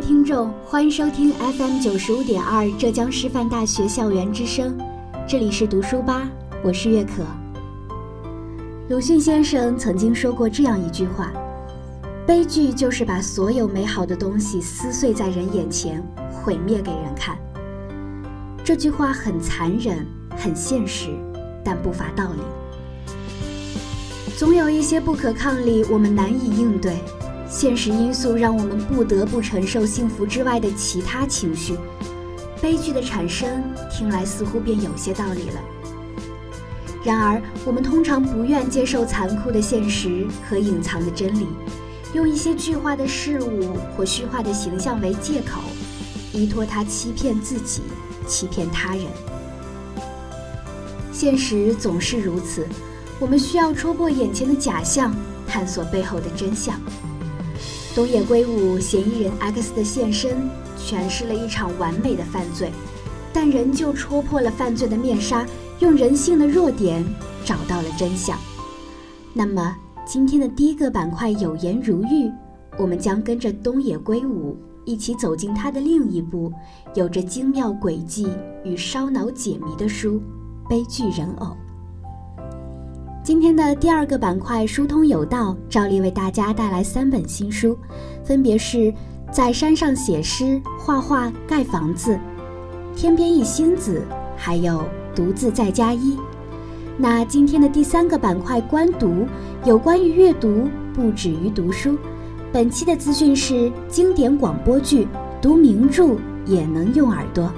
听众，欢迎收听 FM 九十五点二浙江师范大学校园之声，这里是读书吧，我是月可。鲁迅先生曾经说过这样一句话：“悲剧就是把所有美好的东西撕碎在人眼前，毁灭给人看。”这句话很残忍，很现实，但不乏道理。总有一些不可抗力，我们难以应对。现实因素让我们不得不承受幸福之外的其他情绪，悲剧的产生听来似乎便有些道理了。然而，我们通常不愿接受残酷的现实和隐藏的真理，用一些具化的事物或虚化的形象为借口，依托它欺骗自己，欺骗他人。现实总是如此，我们需要戳破眼前的假象，探索背后的真相。东野圭吾嫌疑人 X 的现身，诠释了一场完美的犯罪，但仍旧戳破了犯罪的面纱，用人性的弱点找到了真相。那么，今天的第一个板块“有颜如玉”，我们将跟着东野圭吾一起走进他的另一部有着精妙诡计与烧脑解谜的书《悲剧人偶》。今天的第二个板块“疏通有道”，照例为大家带来三本新书，分别是在山上写诗、画画、盖房子、天边一星子，还有独自在加一。那今天的第三个板块“观读”，有关于阅读不止于读书。本期的资讯是经典广播剧，读名著也能用耳朵。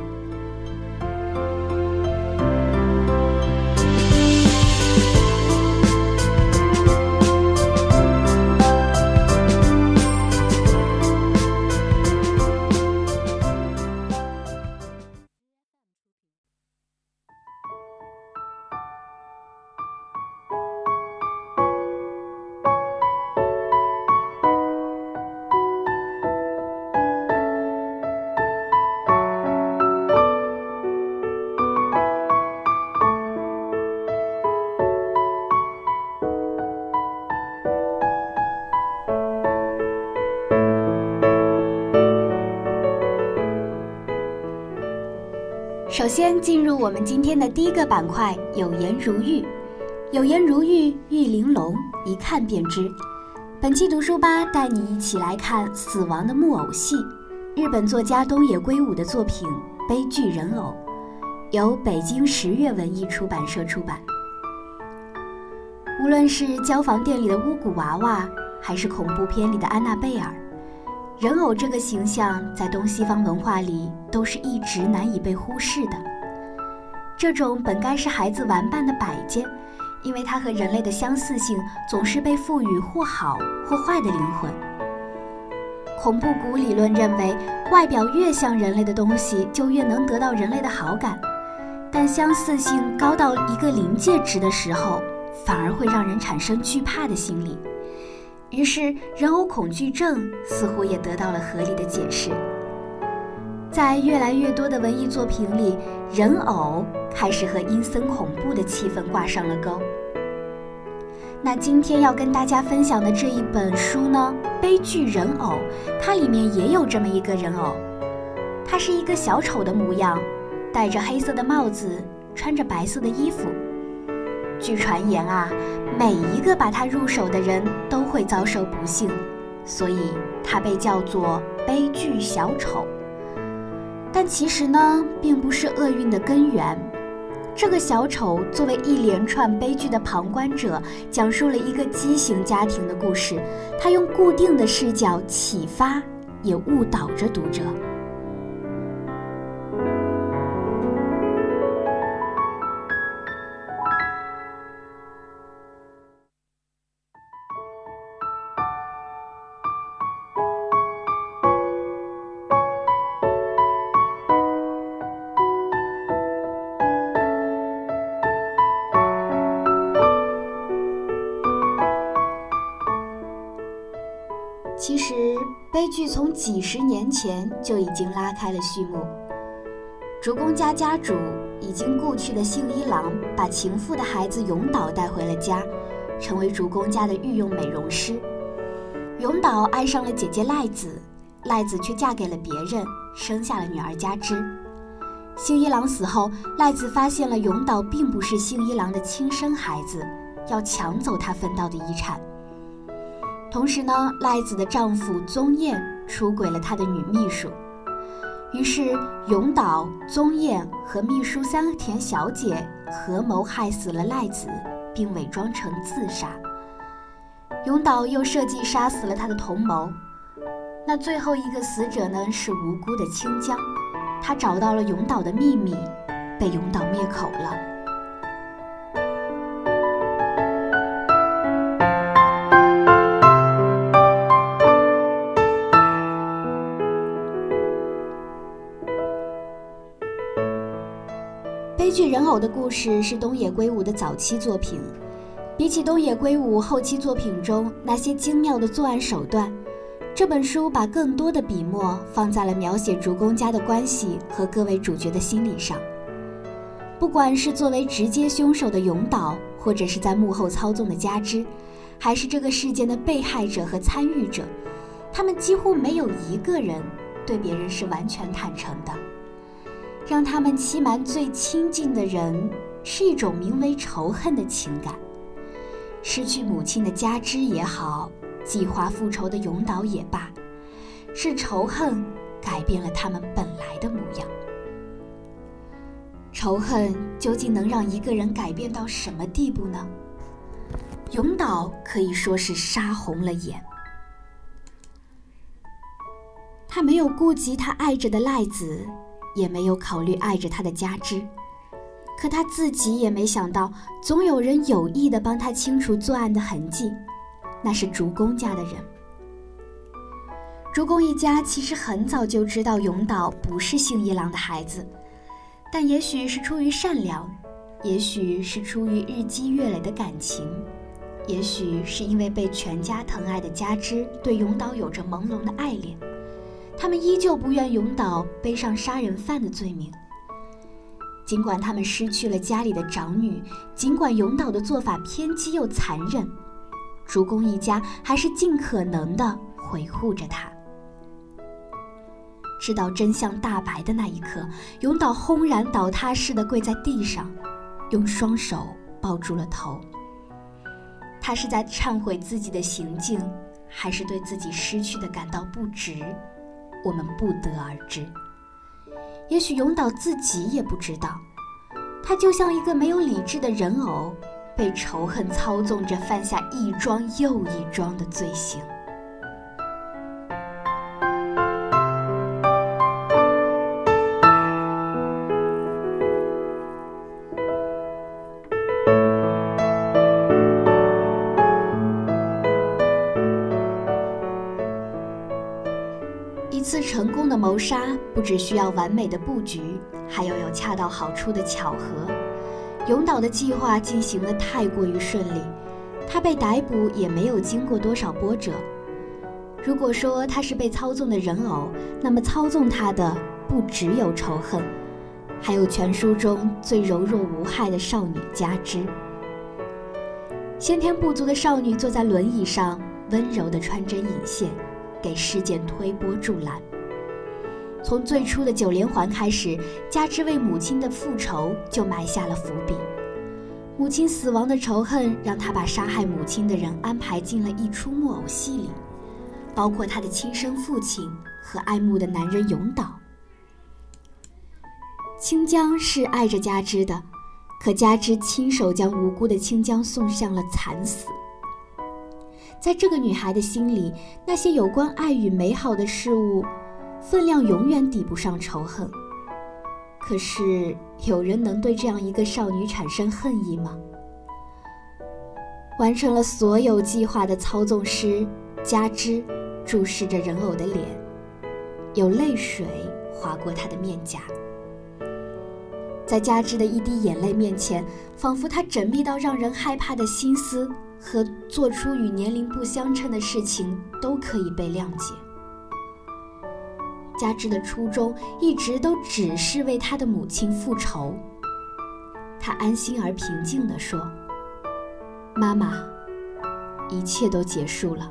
首先进入我们今天的第一个板块“有颜如玉”，有颜如玉，玉玲珑，一看便知。本期读书吧带你一起来看死亡的木偶戏，日本作家东野圭吾的作品《悲剧人偶》，由北京十月文艺出版社出版。无论是交房店里的巫蛊娃娃，还是恐怖片里的安娜贝尔。人偶这个形象在东西方文化里都是一直难以被忽视的。这种本该是孩子玩伴的摆件，因为它和人类的相似性，总是被赋予或好或坏的灵魂。恐怖谷理论认为，外表越像人类的东西就越能得到人类的好感，但相似性高到一个临界值的时候，反而会让人产生惧怕的心理。于是，人偶恐惧症似乎也得到了合理的解释。在越来越多的文艺作品里，人偶开始和阴森恐怖的气氛挂上了钩。那今天要跟大家分享的这一本书呢，《悲剧人偶》，它里面也有这么一个人偶，它是一个小丑的模样，戴着黑色的帽子，穿着白色的衣服。据传言啊，每一个把它入手的人都会遭受不幸，所以它被叫做悲剧小丑。但其实呢，并不是厄运的根源。这个小丑作为一连串悲剧的旁观者，讲述了一个畸形家庭的故事。他用固定的视角启发，也误导着读者。几十年前就已经拉开了序幕。竹宫家家主已经故去的幸一郎，把情妇的孩子永岛带回了家，成为竹宫家的御用美容师。永岛爱上了姐姐赖子，赖子却嫁给了别人，生下了女儿佳枝。幸一郎死后，赖子发现了永岛并不是幸一郎的亲生孩子，要抢走他分到的遗产。同时呢，赖子的丈夫宗彦出轨了他的女秘书，于是永岛、宗彦和秘书三田小姐合谋害死了赖子，并伪装成自杀。永岛又设计杀死了他的同谋。那最后一个死者呢，是无辜的清江，他找到了永岛的秘密，被永岛灭口了。人偶的故事是东野圭吾的早期作品。比起东野圭吾后期作品中那些精妙的作案手段，这本书把更多的笔墨放在了描写竹宫家的关系和各位主角的心理上。不管是作为直接凶手的永岛，或者是在幕后操纵的加之，还是这个事件的被害者和参与者，他们几乎没有一个人对别人是完全坦诚的。让他们欺瞒最亲近的人，是一种名为仇恨的情感。失去母亲的加之也好，计划复仇的永岛也罢，是仇恨改变了他们本来的模样。仇恨究竟能让一个人改变到什么地步呢？永岛可以说是杀红了眼，他没有顾及他爱着的赖子。也没有考虑爱着他的家之，可他自己也没想到，总有人有意的帮他清除作案的痕迹，那是竹宫家的人。竹宫一家其实很早就知道永岛不是幸一郎的孩子，但也许是出于善良，也许是出于日积月累的感情，也许是因为被全家疼爱的家之对永岛有着朦胧的爱恋。他们依旧不愿永岛背上杀人犯的罪名，尽管他们失去了家里的长女，尽管永岛的做法偏激又残忍，竹宫一家还是尽可能的维护着他。知道真相大白的那一刻，永岛轰然倒塌似的跪在地上，用双手抱住了头。他是在忏悔自己的行径，还是对自己失去的感到不值？我们不得而知，也许永岛自己也不知道，他就像一个没有理智的人偶，被仇恨操纵着，犯下一桩又一桩的罪行。的谋杀不只需要完美的布局，还要有恰到好处的巧合。永岛的计划进行的太过于顺利，他被逮捕也没有经过多少波折。如果说他是被操纵的人偶，那么操纵他的不只有仇恨，还有全书中最柔弱无害的少女加之。先天不足的少女坐在轮椅上，温柔地穿针引线。给事件推波助澜。从最初的九连环开始，加之为母亲的复仇就埋下了伏笔。母亲死亡的仇恨让他把杀害母亲的人安排进了一出木偶戏里，包括他的亲生父亲和爱慕的男人永岛。清江是爱着加之的，可加之亲手将无辜的清江送向了惨死。在这个女孩的心里，那些有关爱与美好的事物，分量永远抵不上仇恨。可是，有人能对这样一个少女产生恨意吗？完成了所有计划的操纵师加之注视着人偶的脸，有泪水划过他的面颊。在加之的一滴眼泪面前，仿佛他缜密到让人害怕的心思和做出与年龄不相称的事情都可以被谅解。加之的初衷一直都只是为他的母亲复仇。他安心而平静地说：“妈妈，一切都结束了。”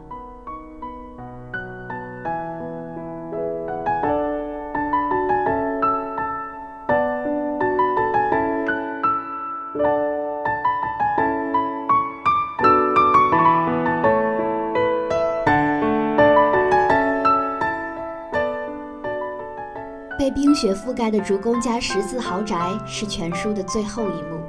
雪覆盖的竹宫家十字豪宅是全书的最后一幕。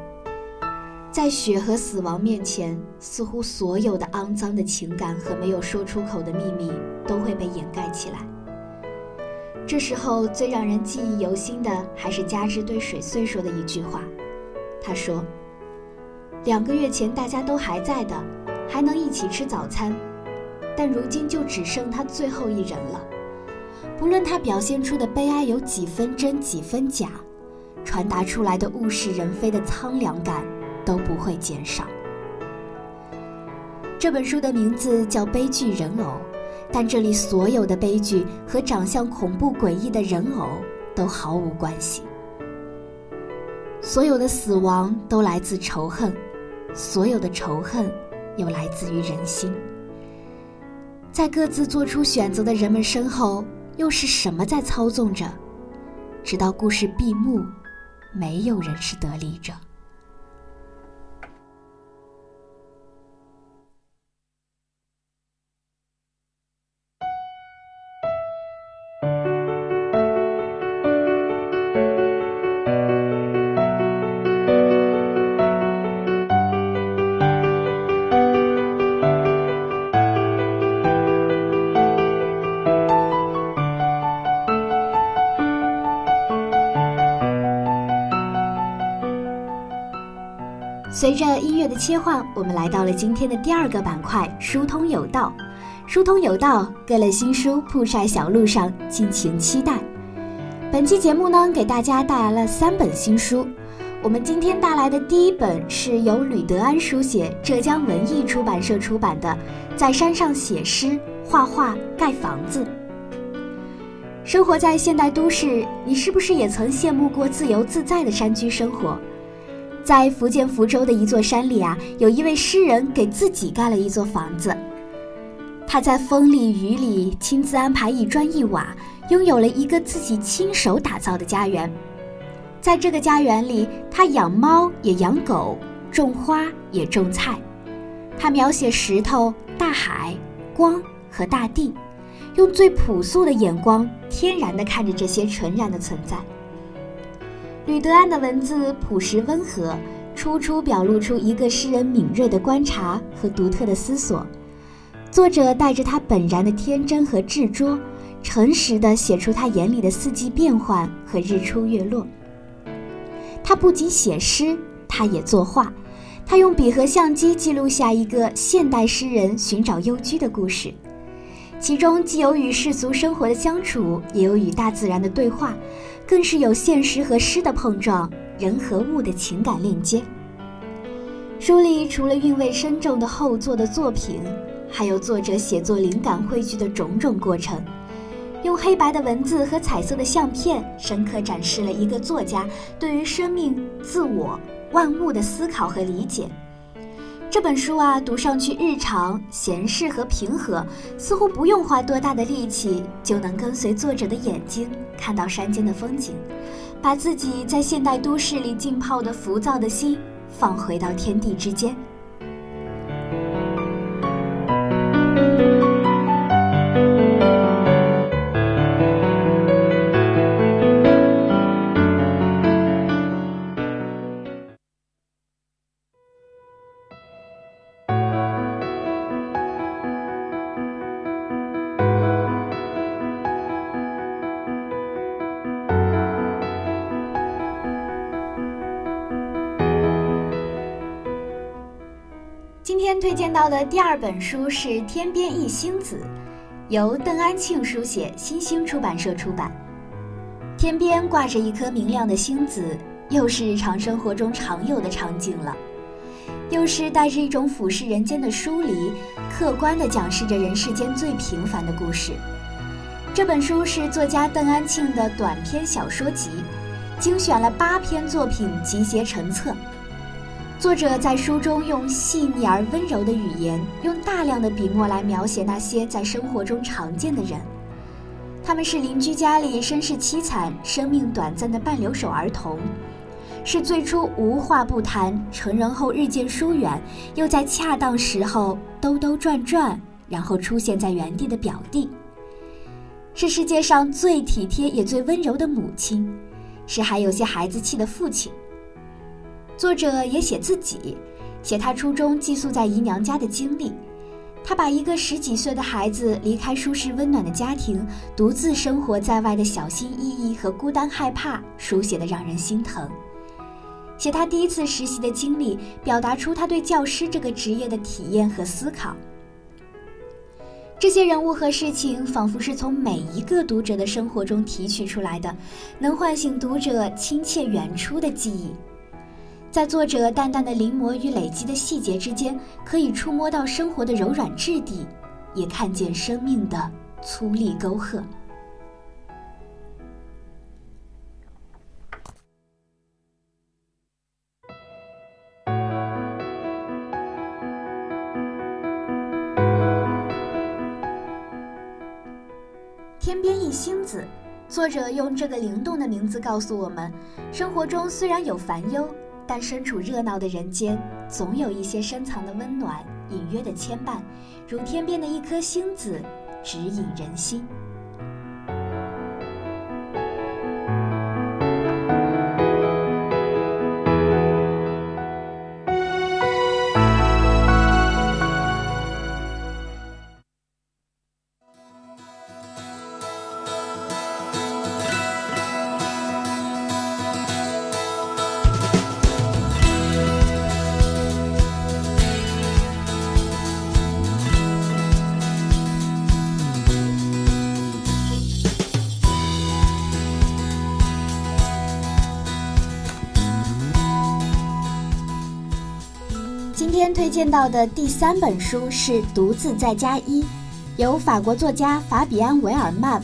在雪和死亡面前，似乎所有的肮脏的情感和没有说出口的秘密都会被掩盖起来。这时候，最让人记忆犹新的还是加之对水穗说的一句话。他说：“两个月前大家都还在的，还能一起吃早餐，但如今就只剩他最后一人了。”不论他表现出的悲哀有几分真几分假，传达出来的物是人非的苍凉感都不会减少。这本书的名字叫《悲剧人偶》，但这里所有的悲剧和长相恐怖诡异的人偶都毫无关系。所有的死亡都来自仇恨，所有的仇恨又来自于人心。在各自做出选择的人们身后。又是什么在操纵着？直到故事闭幕，没有人是得利者。随着音乐的切换，我们来到了今天的第二个板块——疏通有道。疏通有道，各类新书铺晒小路上，敬请期待。本期节目呢，给大家带来了三本新书。我们今天带来的第一本是由吕德安书写，浙江文艺出版社出版的《在山上写诗、画画、盖房子》。生活在现代都市，你是不是也曾羡慕过自由自在的山居生活？在福建福州的一座山里啊，有一位诗人给自己盖了一座房子。他在风里雨里亲自安排一砖一瓦，拥有了一个自己亲手打造的家园。在这个家园里，他养猫也养狗，种花也种菜。他描写石头、大海、光和大地，用最朴素的眼光，天然地看着这些纯然的存在。吕德安的文字朴实温和，处处表露出一个诗人敏锐的观察和独特的思索。作者带着他本然的天真和执着，诚实地写出他眼里的四季变换和日出月落。他不仅写诗，他也作画。他用笔和相机记录下一个现代诗人寻找幽居的故事，其中既有与世俗生活的相处，也有与大自然的对话。更是有现实和诗的碰撞，人和物的情感链接。书里除了韵味深重的后作的作品，还有作者写作灵感汇聚的种种过程，用黑白的文字和彩色的相片，深刻展示了一个作家对于生命、自我、万物的思考和理解。这本书啊，读上去日常、闲适和平和，似乎不用花多大的力气，就能跟随作者的眼睛看到山间的风景，把自己在现代都市里浸泡的浮躁的心放回到天地之间。推荐到的第二本书是《天边一星子》，由邓安庆书写，新星出版社出版。天边挂着一颗明亮的星子，又是日常生活中常有的场景了，又是带着一种俯视人间的疏离，客观地讲述着人世间最平凡的故事。这本书是作家邓安庆的短篇小说集，精选了八篇作品集结成册。作者在书中用细腻而温柔的语言，用大量的笔墨来描写那些在生活中常见的人。他们是邻居家里身世凄惨、生命短暂的半留守儿童，是最初无话不谈，成人后日渐疏远，又在恰当时候兜兜转转，然后出现在原地的表弟，是世界上最体贴也最温柔的母亲，是还有些孩子气的父亲。作者也写自己，写他初中寄宿在姨娘家的经历。他把一个十几岁的孩子离开舒适温暖的家庭，独自生活在外的小心翼翼和孤单害怕，书写的让人心疼。写他第一次实习的经历，表达出他对教师这个职业的体验和思考。这些人物和事情，仿佛是从每一个读者的生活中提取出来的，能唤醒读者亲切远出的记忆。在作者淡淡的临摹与累积的细节之间，可以触摸到生活的柔软质地，也看见生命的粗粝沟壑。天边一星子，作者用这个灵动的名字告诉我们：生活中虽然有烦忧。但身处热闹的人间，总有一些深藏的温暖、隐约的牵绊，如天边的一颗星子，指引人心。天推荐到的第三本书是《独自在家一》，由法国作家法比安·维尔曼、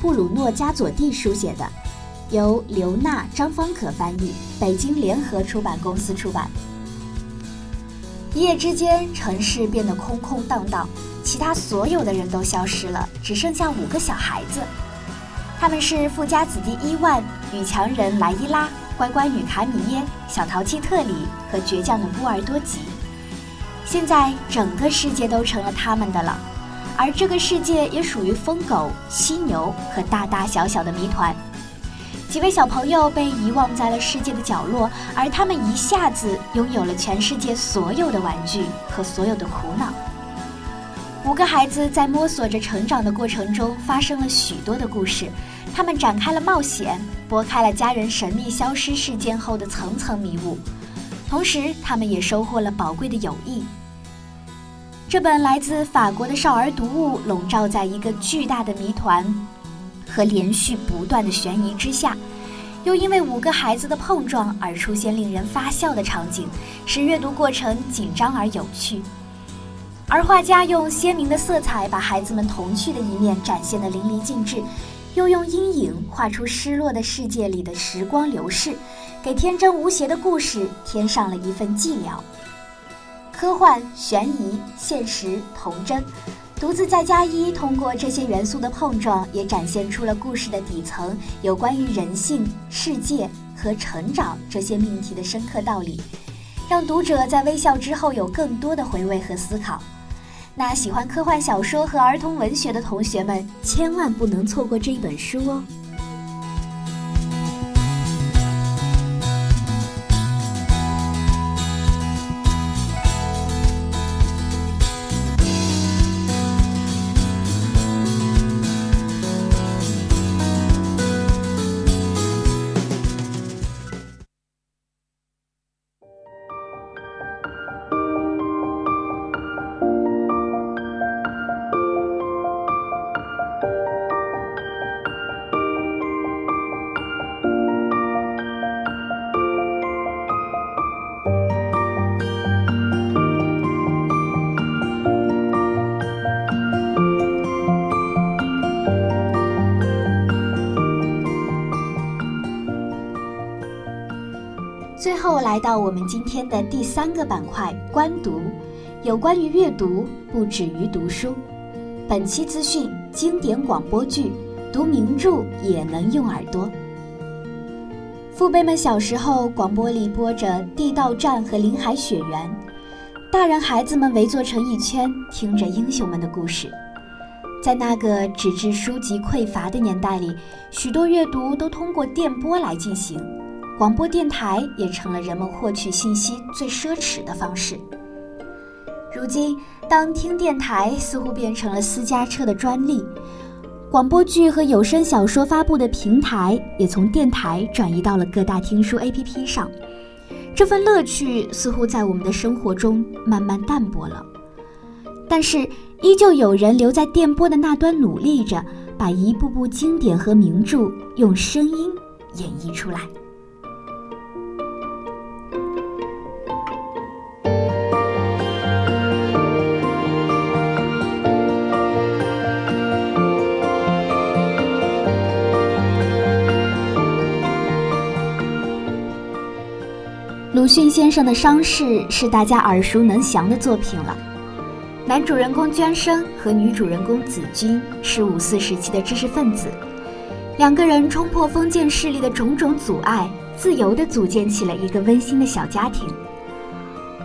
布鲁诺·加佐蒂书写的，由刘娜、张方可翻译，北京联合出版公司出版。一夜之间，城市变得空空荡荡，其他所有的人都消失了，只剩下五个小孩子。他们是富家子弟伊万、女强人莱伊拉、乖乖女卡米耶、小淘气特里和倔强的波尔多吉。现在整个世界都成了他们的了，而这个世界也属于疯狗、犀牛和大大小小的谜团。几位小朋友被遗忘在了世界的角落，而他们一下子拥有了全世界所有的玩具和所有的苦恼。五个孩子在摸索着成长的过程中，发生了许多的故事，他们展开了冒险，拨开了家人神秘消失事件后的层层迷雾。同时，他们也收获了宝贵的友谊。这本来自法国的少儿读物，笼罩在一个巨大的谜团和连续不断的悬疑之下，又因为五个孩子的碰撞而出现令人发笑的场景，使阅读过程紧张而有趣。而画家用鲜明的色彩把孩子们童趣的一面展现得淋漓尽致，又用阴影画出失落的世界里的时光流逝。给天真无邪的故事添上了一份寂寥。科幻、悬疑、现实、童真，独自在家一通过这些元素的碰撞，也展现出了故事的底层有关于人性、世界和成长这些命题的深刻道理。让读者在微笑之后有更多的回味和思考。那喜欢科幻小说和儿童文学的同学们，千万不能错过这一本书哦。最后来到我们今天的第三个板块——观读，有关于阅读，不止于读书。本期资讯：经典广播剧，读名著也能用耳朵。父辈们小时候，广播里播着《地道战》和《林海雪原》，大人孩子们围坐成一圈，听着英雄们的故事。在那个纸质书籍匮乏的年代里，许多阅读都通过电波来进行。广播电台也成了人们获取信息最奢侈的方式。如今，当听电台似乎变成了私家车的专利，广播剧和有声小说发布的平台也从电台转移到了各大听书 APP 上。这份乐趣似乎在我们的生活中慢慢淡薄了，但是依旧有人留在电波的那端努力着，把一部部经典和名著用声音演绎出来。鲁迅先生的《伤逝》是大家耳熟能详的作品了。男主人公涓生和女主人公子君是五四时期的知识分子，两个人冲破封建势力的种种阻碍，自由地组建起了一个温馨的小家庭。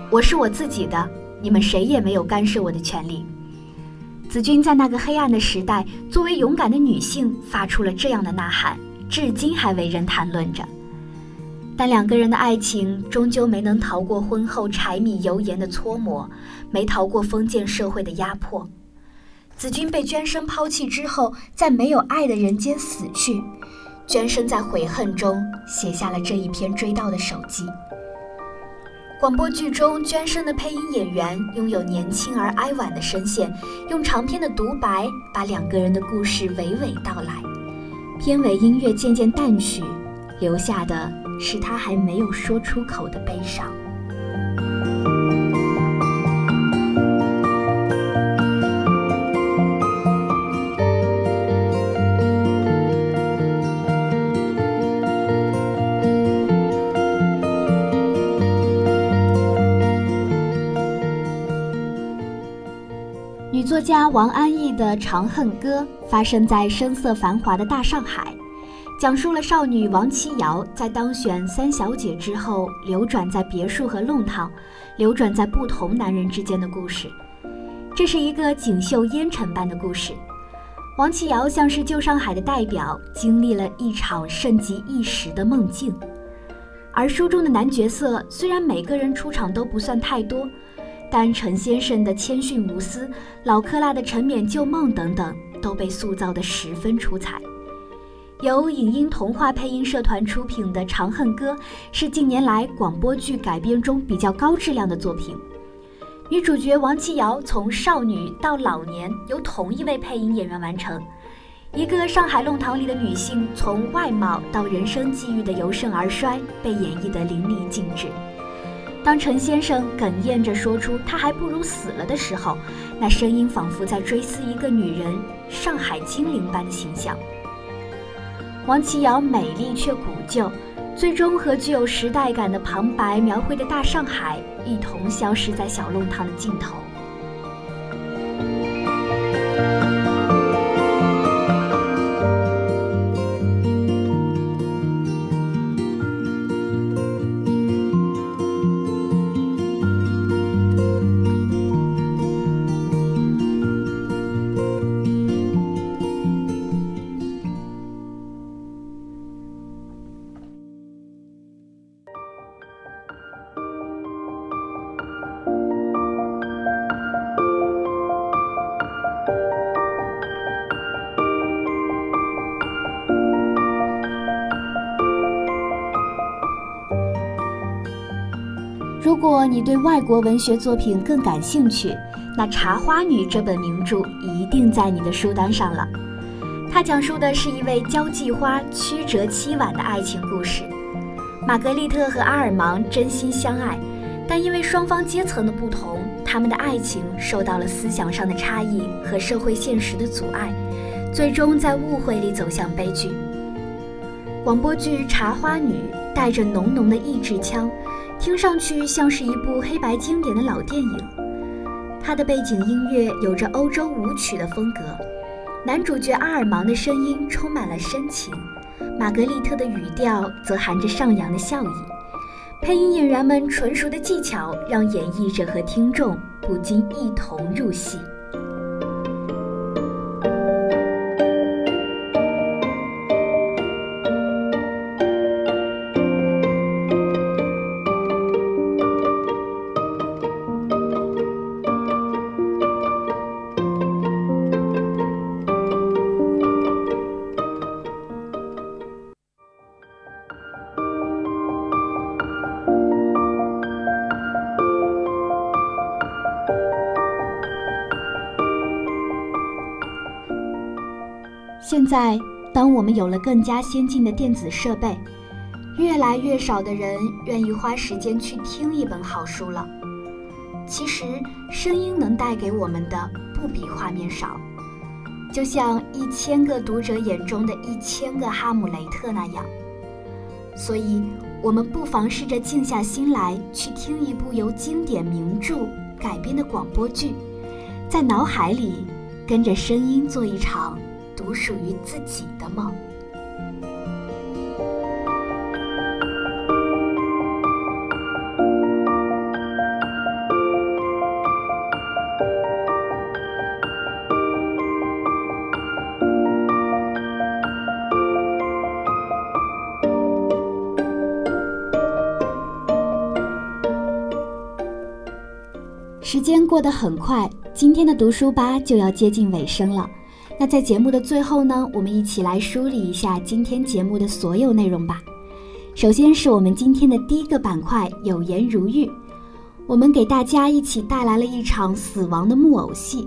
我是我自己的，你们谁也没有干涉我的权利。子君在那个黑暗的时代，作为勇敢的女性，发出了这样的呐喊，至今还为人谈论着。但两个人的爱情终究没能逃过婚后柴米油盐的搓磨，没逃过封建社会的压迫。子君被娟生抛弃之后，在没有爱的人间死去。娟生在悔恨中写下了这一篇追悼的手记。广播剧中，娟生的配音演员拥有年轻而哀婉的声线，用长篇的独白把两个人的故事娓娓道来。片尾音乐渐渐淡去，留下的。是他还没有说出口的悲伤。女作家王安忆的《长恨歌》发生在声色繁华的大上海。讲述了少女王七瑶在当选三小姐之后，流转在别墅和弄堂，流转在不同男人之间的故事。这是一个锦绣烟尘般的故事。王七瑶像是旧上海的代表，经历了一场盛极一时的梦境。而书中的男角色虽然每个人出场都不算太多，但陈先生的谦逊无私，老克拉的沉湎旧梦等等，都被塑造得十分出彩。由影音童话配音社团出品的《长恨歌》是近年来广播剧改编中比较高质量的作品。女主角王七瑶从少女到老年由同一位配音演员完成，一个上海弄堂里的女性从外貌到人生际遇的由盛而衰被演绎得淋漓尽致。当陈先生哽咽着说出“他还不如死了”的时候，那声音仿佛在追思一个女人上海精灵般的形象。王琦瑶美丽却古旧，最终和具有时代感的旁白描绘的大上海一同消失在小弄堂的尽头。如果你对外国文学作品更感兴趣，那《茶花女》这本名著一定在你的书单上了。它讲述的是一位交际花曲折凄婉的爱情故事。玛格丽特和阿尔芒真心相爱，但因为双方阶层的不同，他们的爱情受到了思想上的差异和社会现实的阻碍，最终在误会里走向悲剧。广播剧《茶花女》带着浓浓的意志腔。听上去像是一部黑白经典的老电影，它的背景音乐有着欧洲舞曲的风格，男主角阿尔芒的声音充满了深情，玛格丽特的语调则含着上扬的笑意，配音演员们纯熟的技巧让演绎者和听众不禁一同入戏。在，当我们有了更加先进的电子设备，越来越少的人愿意花时间去听一本好书了。其实，声音能带给我们的不比画面少，就像一千个读者眼中的一千个哈姆雷特那样。所以，我们不妨试着静下心来，去听一部由经典名著改编的广播剧，在脑海里跟着声音做一场。独属于自己的梦。时间过得很快，今天的读书吧就要接近尾声了。那在节目的最后呢，我们一起来梳理一下今天节目的所有内容吧。首先是我们今天的第一个板块“有颜如玉”，我们给大家一起带来了一场死亡的木偶戏，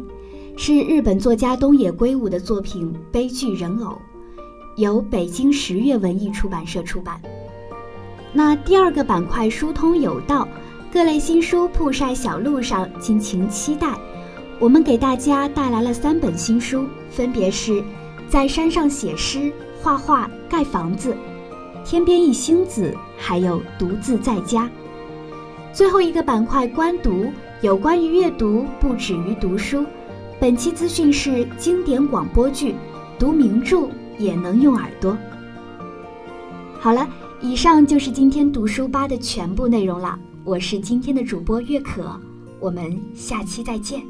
是日本作家东野圭吾的作品《悲剧人偶》，由北京十月文艺出版社出版。那第二个板块“疏通有道”，各类新书铺晒小路上，敬请期待。我们给大家带来了三本新书，分别是《在山上写诗、画画、盖房子》，《天边一星子》，还有《独自在家》。最后一个板块“观读”，有关于阅读不止于读书。本期资讯是经典广播剧，读名著也能用耳朵。好了，以上就是今天读书吧的全部内容了。我是今天的主播月可，我们下期再见。